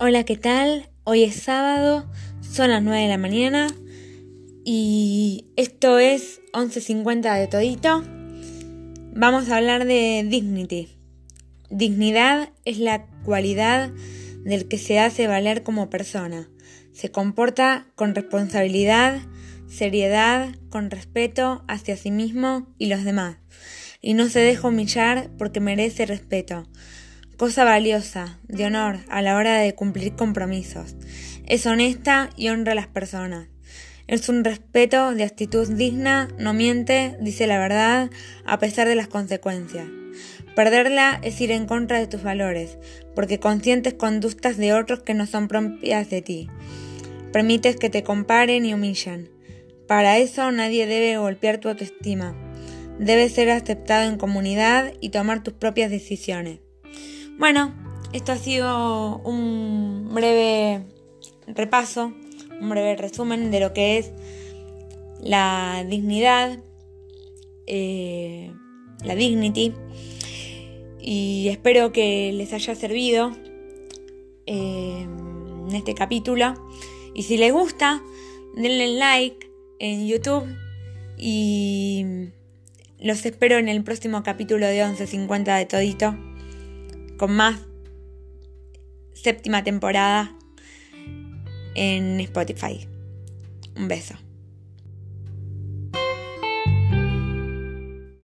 Hola, ¿qué tal? Hoy es sábado, son las 9 de la mañana y esto es 11.50 de todito. Vamos a hablar de dignity. Dignidad es la cualidad del que se hace valer como persona. Se comporta con responsabilidad, seriedad, con respeto hacia sí mismo y los demás. Y no se deja humillar porque merece respeto cosa valiosa, de honor a la hora de cumplir compromisos. Es honesta y honra a las personas. Es un respeto de actitud digna, no miente, dice la verdad a pesar de las consecuencias. Perderla es ir en contra de tus valores, porque consientes conductas de otros que no son propias de ti. Permites que te comparen y humillen. Para eso nadie debe golpear tu autoestima. Debes ser aceptado en comunidad y tomar tus propias decisiones. Bueno, esto ha sido un breve repaso, un breve resumen de lo que es la dignidad, eh, la dignity. Y espero que les haya servido eh, en este capítulo. Y si les gusta, denle like en YouTube. Y los espero en el próximo capítulo de 11.50 de Todito con más séptima temporada en Spotify. Un beso.